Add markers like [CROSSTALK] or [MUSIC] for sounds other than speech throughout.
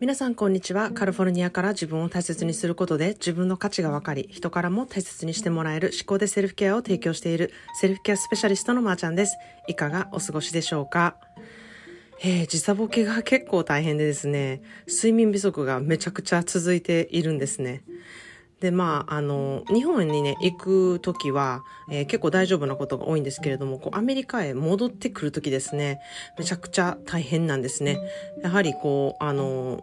皆さんこんにちは。カリフォルニアから自分を大切にすることで自分の価値が分かり、人からも大切にしてもらえる思考でセルフケアを提供しているセルフケアスペシャリストのまーちゃんです。いかがお過ごしでしょうか？えー、時差ボケが結構大変でですね、睡眠不足がめちゃくちゃ続いているんですね。で、まあ、あの、日本にね、行くときは、えー、結構大丈夫なことが多いんですけれども、こう、アメリカへ戻ってくるときですね、めちゃくちゃ大変なんですね。やはりこう、あの、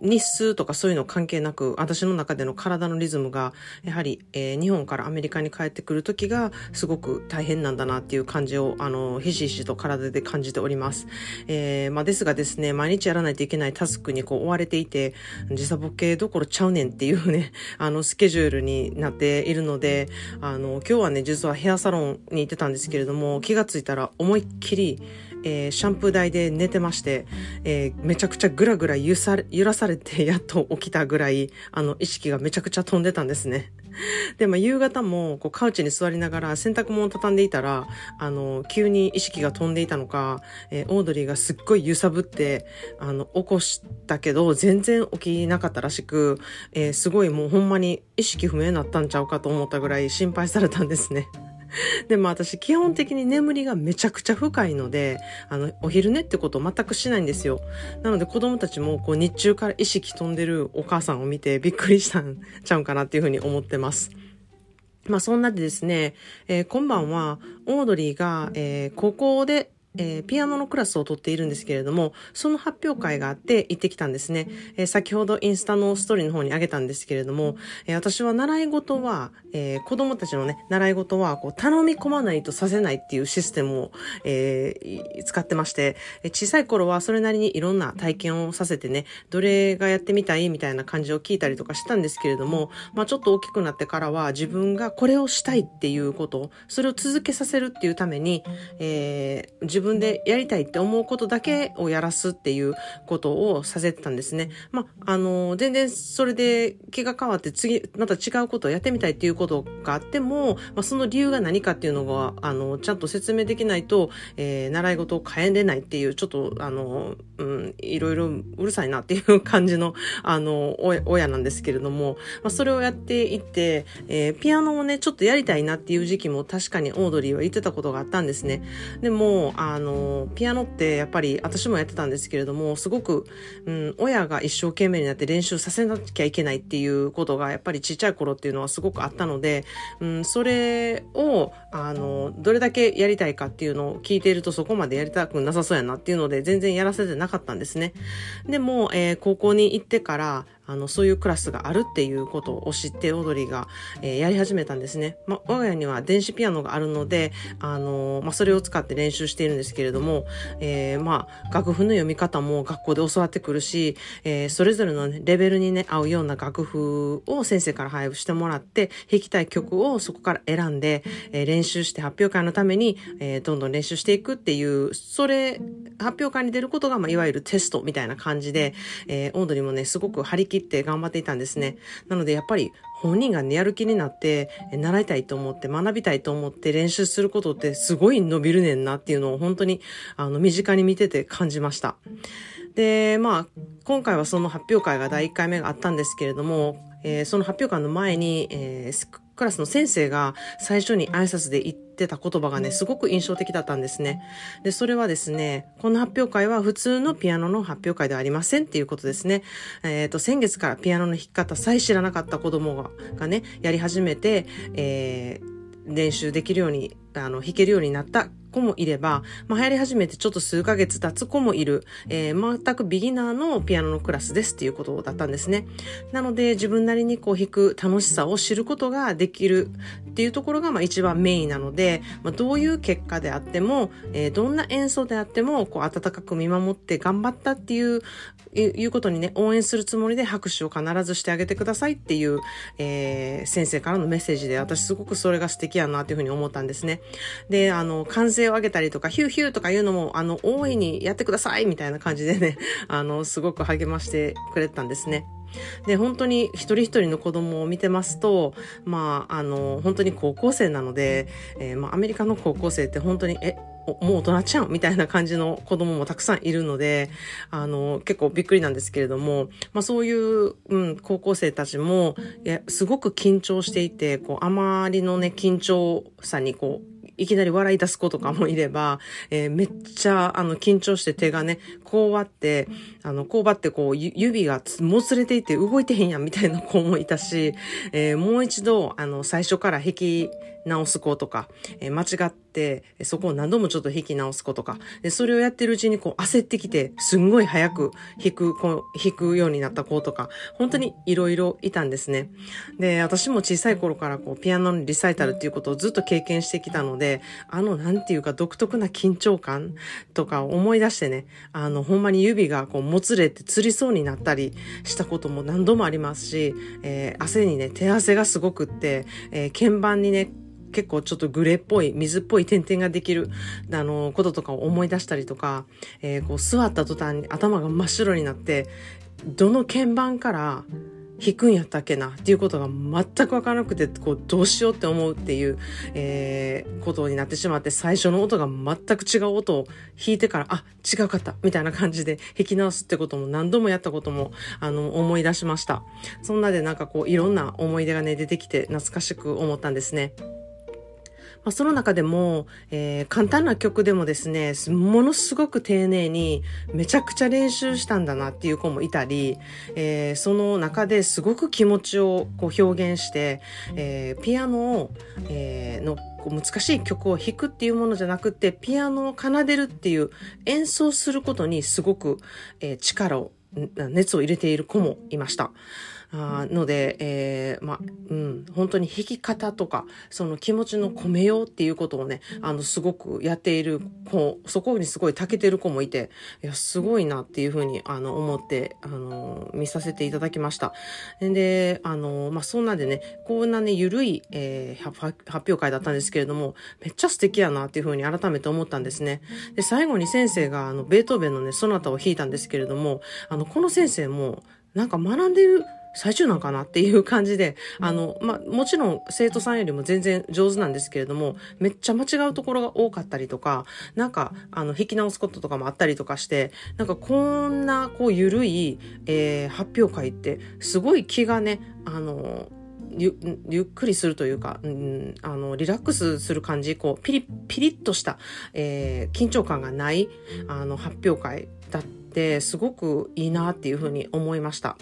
日数とかそういうの関係なく、私の中での体のリズムが、やはり、えー、日本からアメリカに帰ってくる時が、すごく大変なんだなっていう感じを、あの、ひしひしと体で感じております。えー、まあ、ですがですね、毎日やらないといけないタスクにこう追われていて、時差ボケどころちゃうねんっていうね、[LAUGHS] あの、スケジュールになっているので、あの、今日はね、実はヘアサロンに行ってたんですけれども、気がついたら思いっきり、えー、シャンプー台で寝てまして、えー、めちゃくちゃぐらぐら揺さ揺らされてやっと起きたぐらい、あの、意識がめちゃくちゃ飛んでたんですね。で、まあ、夕方も、こう、カウチに座りながら洗濯物を畳んでいたら、あの、急に意識が飛んでいたのか、えー、オードリーがすっごい揺さぶって、あの、起こしたけど、全然起きなかったらしく、えー、すごいもうほんまに意識不明になったんちゃうかと思ったぐらい心配されたんですね。[LAUGHS] でも私基本的に眠りがめちゃくちゃ深いので、あの、お昼寝ってことを全くしないんですよ。なので子供たちもこう日中から意識飛んでるお母さんを見てびっくりしたん [LAUGHS] ちゃうかなっていうふうに思ってます。まあそんなでですね、えー、今晩はオードリーが、えー、高校でえー、ピアノのクラスを取っているんですけれども、その発表会があって行ってきたんですね。えー、先ほどインスタのストーリーの方にあげたんですけれども、えー、私は習い事は、え子供たちのね、習い事は、こう、頼み込まないとさせないっていうシステムを、え使ってまして、小さい頃はそれなりにいろんな体験をさせてね、どれがやってみたいみたいな感じを聞いたりとかしたんですけれども、まあちょっと大きくなってからは自分がこれをしたいっていうこと、それを続けさせるっていうために、え自分分でやりたいって思うことだけをやらすっていうことをさせてたんですね。まあ、あの、全然それで気が変わって次、また違うことをやってみたいっていうことがあっても、まあ、その理由が何かっていうのが、あの、ちゃんと説明できないと、えー、習い事を変えれないっていう、ちょっと、あの、うん、いろいろうるさいなっていう感じの、あの、親なんですけれども、まあ、それをやっていって、えー、ピアノをね、ちょっとやりたいなっていう時期も確かにオードリーは言ってたことがあったんですね。でも、ああの、ピアノってやっぱり私もやってたんですけれども、すごく、うん、親が一生懸命になって練習させなきゃいけないっていうことがやっぱりちっちゃい頃っていうのはすごくあったので、うん、それを、あの、どれだけやりたいかっていうのを聞いているとそこまでやりたくなさそうやなっていうので全然やらせてなかったんですね。でも、えー、高校に行ってから、あの、そういうクラスがあるっていうことを知ってオードリーが、えー、やり始めたんですね。まあ、我が家には電子ピアノがあるので、あのー、まそれを使って練習しているんですけれども、えー、まあ、楽譜の読み方も学校で教わってくるし、えそれぞれの、ね、レベルにね、合うような楽譜を先生から配布してもらって、弾きたい曲をそこから選んで、え練習して発表会のために、えどんどん練習していくっていう、それ、発表会に出ることが、まあ、いわゆるテストみたいな感じで、えオードリーもね、すごく張り切切って頑張っていたんですね。なのでやっぱり本人がね、やる気になって、習いたいと思って、学びたいと思って練習することってすごい伸びるねんなっていうのを本当に、あの、身近に見てて感じました。で、まあ、今回はその発表会が第1回目があったんですけれども、えー、その発表会の前に、えー、クラスの先生が最初に挨拶で言ってた言葉がね、すごく印象的だったんですね。で、それはですね、この発表会は普通のピアノの発表会ではありませんっていうことですね。えっ、ー、と、先月からピアノの弾き方さえ知らなかった子供ががね、やり始めて、えー、練習できるように、あの、弾けるようになった子もいれば、まあ、流行り始めてちょっと数ヶ月経つ子もいる、えー、全くビギナーのピアノのクラスですっていうことだったんですね。なので、自分なりにこう弾く楽しさを知ることができるっていうところが、まあ、一番メインなので、まあ、どういう結果であっても、えー、どんな演奏であっても、こう、温かく見守って頑張ったっていう、いうことにね、応援するつもりで拍手を必ずしてあげてくださいっていう、えー、先生からのメッセージで、私すごくそれが素敵やなっていうふうに思ったんですね。で、あの、完成を上げたりとか、ヒューヒューとかいうのも、あの、大いにやってくださいみたいな感じでね、[LAUGHS] あの、すごく励ましてくれたんですね。で、本当に一人一人の子供を見てますと、まあ、あの、本当に高校生なので、えー、まあ、アメリカの高校生って本当に、え、もう大人ちゃんみたいな感じの子供もたくさんいるので、あの、結構びっくりなんですけれども、まあそういう、うん、高校生たちも、いや、すごく緊張していて、こう、あまりのね、緊張さにこう、いきなり笑い出す子とかもいれば、えー、めっちゃ、あの、緊張して手がね、こう割って、あの、こう割ってこう、指がもつれていて動いてへんやんみたいな子もいたし、えー、もう一度、あの、最初から引き直す子とか、え、間違って、そこを何度もちょっと引き直す子とか、で、それをやってるうちにこう焦ってきて、すんごい早く弾く、こう、弾くようになった子とか、本当にいろいろいたんですね。で、私も小さい頃からこう、ピアノのリサイタルっていうことをずっと経験してきたので、あの、なんていうか独特な緊張感とかを思い出してね、あの、ほんまに指がこう、もつれてつりそうになったりしたことも何度もありますし、えー、汗にね、手汗がすごくって、えー、鍵盤にね、結構ちょっとグレーっぽい、水っぽい点々ができる、あの、こととかを思い出したりとか、えー、こう座った途端に頭が真っ白になって、どの鍵盤から弾くんやったっけなっていうことが全くわからなくて、こう、どうしようって思うっていう、えー、ことになってしまって、最初の音が全く違う音を弾いてから、あ、違うかった、みたいな感じで弾き直すってことも何度もやったことも、あの、思い出しました。そんなでなんかこう、いろんな思い出がね、出てきて懐かしく思ったんですね。まあ、その中でも、えー、簡単な曲でもですね、ものすごく丁寧にめちゃくちゃ練習したんだなっていう子もいたり、えー、その中ですごく気持ちをこう表現して、えー、ピアノを、え、の難しい曲を弾くっていうものじゃなくて、ピアノを奏でるっていう演奏することにすごく、え、力を、熱を入れている子もいました。あので、えー、まうん、本当に弾き方とか、その気持ちの込めようっていうことをね、あの、すごくやっている子、そこにすごい長けてる子もいて、いや、すごいなっていうふうに、あの、思って、あの、見させていただきました。で、あの、まあ、そんなんでね、こんなね、ゆるい、えー、発表会だったんですけれども、めっちゃ素敵やなっていうふうに改めて思ったんですね。で、最後に先生が、あの、ベートーベンのね、ソナタを弾いたんですけれども、あの、この先生も、なんか学んでる最中なんかなっていう感じで、あの、まあ、もちろん生徒さんよりも全然上手なんですけれども、めっちゃ間違うところが多かったりとか、なんか、あの、弾き直すこととかもあったりとかして、なんかこんな、こう、ゆるい、えー、発表会って、すごい気がね、あの、ゆゆっくりするというか、うん、あの、リラックスする感じ、こう、ピリッ、ピリッとした、えー、緊張感がない、あの、発表会だったてすごくいいなっていうふうに思いました。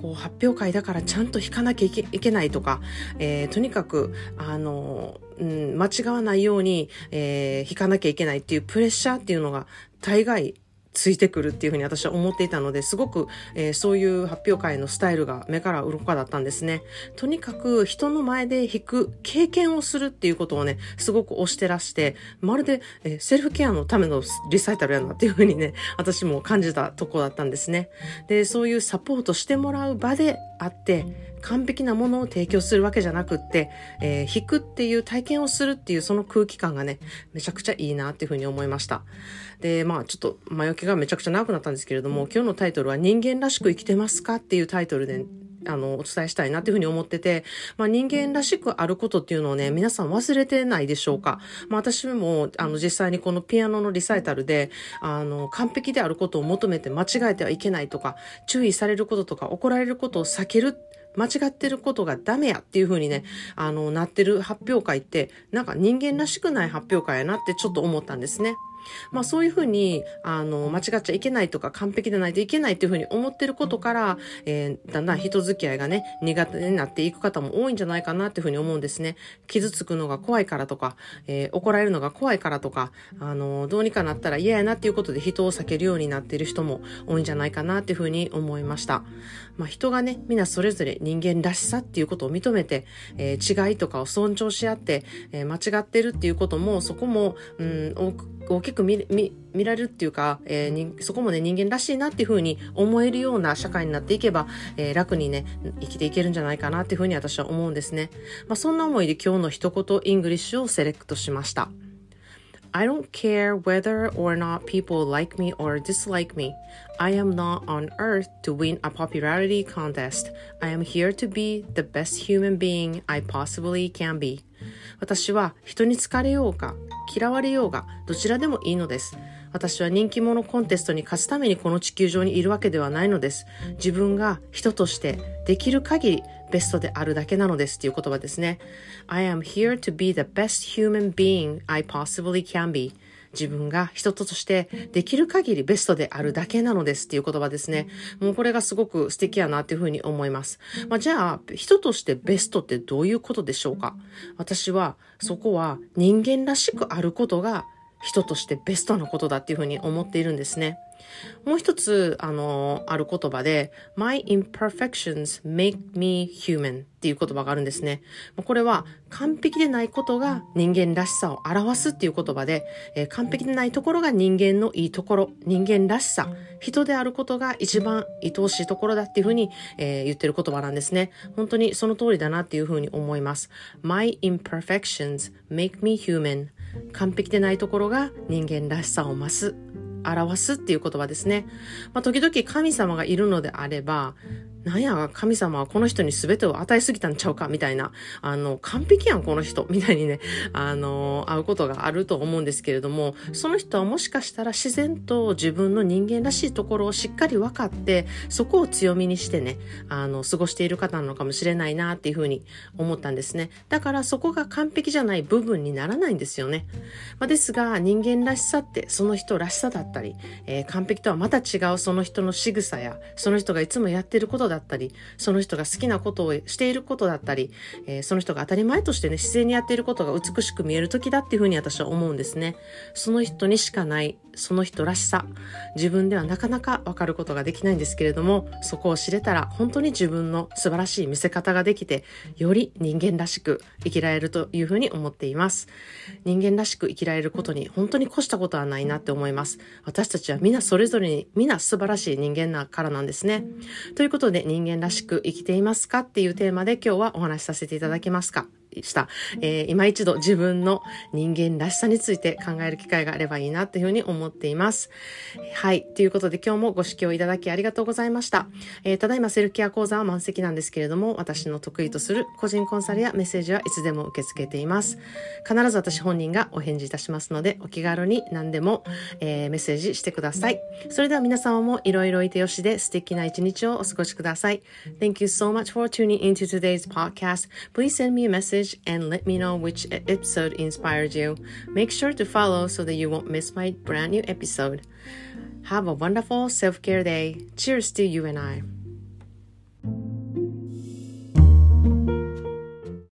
こう発表会だからちゃんと弾かなきゃいけいけないとか、えー、とにかく、あの、うん、間違わないように、えー、弾かなきゃいけないっていうプレッシャーっていうのが大概ついてくるっていうふうに私は思っていたので、すごく、えー、そういう発表会のスタイルが目から鱗だったんですね。とにかく人の前で弾く経験をするっていうことをね、すごく推してらして、まるで、えー、セルフケアのためのリサイタルやなっていうふうにね、私も感じたとこだったんですね。で、そういうサポートしてもらう場であって、完璧なものを提供するわけじゃなくって、えー、弾くっていう体験をするっていうその空気感がね、めちゃくちゃいいなっていうふうに思いました。で、まあちょっと前置きがめちゃくちゃ長くなったんですけれども、今日のタイトルは人間らしく生きてますかっていうタイトルで、あの、お伝えしたいなっていうふうに思ってて、まあ人間らしくあることっていうのをね、皆さん忘れてないでしょうか。まあ私も、あの、実際にこのピアノのリサイタルで、あの、完璧であることを求めて間違えてはいけないとか、注意されることとか、怒られることを避ける間違ってることがダメやっていう風にね、あの、なってる発表会って、なんか人間らしくない発表会やなってちょっと思ったんですね。まあそういうふうに、あの、間違っちゃいけないとか完璧でないといけないっていうふうに思ってることから、えー、だんだん人付き合いがね、苦手になっていく方も多いんじゃないかなっていうふうに思うんですね。傷つくのが怖いからとか、えー、怒られるのが怖いからとか、あの、どうにかなったら嫌やなっていうことで人を避けるようになっている人も多いんじゃないかなっていうふうに思いました。まあ人がね、みんなそれぞれ人間らしさっていうことを認めて、えー、違いとかを尊重し合って、えー、間違ってるっていうことも、そこも、うん、大きく見見見られるっていうか、えー、そこもね、人間らしいなっていうふうに思えるような社会になっていけば、えー、楽にね、生きていけるんじゃないかなっていうふうに私は思うんですね。まあ、そんな思いで今日の一言 English をセレクトしました。I don't care whether or not people like me or dislike me. I am not on earth to win a popularity contest. I am here to be the best human being I possibly can be. 私は人に好かれようか嫌われようがどちらでもいいのです。 私は人気者コンテストに勝つためにこの地球上にいるわけではないのです。自分が人としてできる限りベストであるだけなのですっていう言葉ですね。I am here to be the best human being I possibly can be. 自分が人としてできる限りベストであるだけなのですっていう言葉ですね。もうこれがすごく素敵やなっていうふうに思います。まあ、じゃあ、人としてベストってどういうことでしょうか？私はそこは人間らしくあることが人としてベストなことだっていうふうに思っているんですね。もう一つ、あの、ある言葉で、My imperfections make me human っていう言葉があるんですね。これは完璧でないことが人間らしさを表すっていう言葉で、えー、完璧でないところが人間のいいところ、人間らしさ、人であることが一番愛おしいところだっていうふうに、えー、言ってる言葉なんですね。本当にその通りだなっていうふうに思います。My imperfections make me human 完璧でないところが人間らしさを増す表すっていう言葉ですね。まあ、時々神様がいるのであれば、なんや、神様はこの人に全てを与えすぎたんちゃうか？みたいな、あの、完璧やん、この人 [LAUGHS] みたいにね、あの、会うことがあると思うんですけれども、その人はもしかしたら自然と自分の人間らしいところをしっかり分かって、そこを強みにしてね、あの、過ごしている方なのかもしれないなっていうふうに思ったんですね。だからそこが完璧じゃない部分にならないんですよね。まあ、ですが、人間らしさってその人らしさだったり、えー、完璧とはまた違うその人の仕草や、その人がいつもやってることだだったり、その人が好きなことをしていることだったり、えー、その人が当たり前としてね、自然にやっていることが美しく見える時だっていうふうに私は思うんですね。その人にしかない、その人らしさ、自分ではなかなかわかることができないんですけれども、そこを知れたら本当に自分の素晴らしい見せ方ができて、より人間らしく生きられるというふうに思っています。人間らしく生きられることに本当に越したことはないなって思います。私たちは皆それぞれに皆素晴らしい人間だからなんですね。ということで人間らしく生きていますかっていうテーマで今日はお話しさせていただきますか？した、えー、今一度自分の人間らしさについて考える機会があればいいなというふうに思っています。はい。ということで今日もご視聴いただきありがとうございました。えー、ただいまセルフケア講座は満席なんですけれども、私の得意とする個人コンサルやメッセージはいつでも受け付けています。必ず私本人がお返事いたしますので、お気軽に何でも、えー、メッセージしてください。それでは皆様もいろいろいてよしで素敵な一日をお過ごしください。Thank you so much for tuning into today's podcast. Please send me a message message and let me know which episode inspired you. Make sure to follow so that you won't miss my brand new episode. Have a wonderful self care day. Cheers to you and I.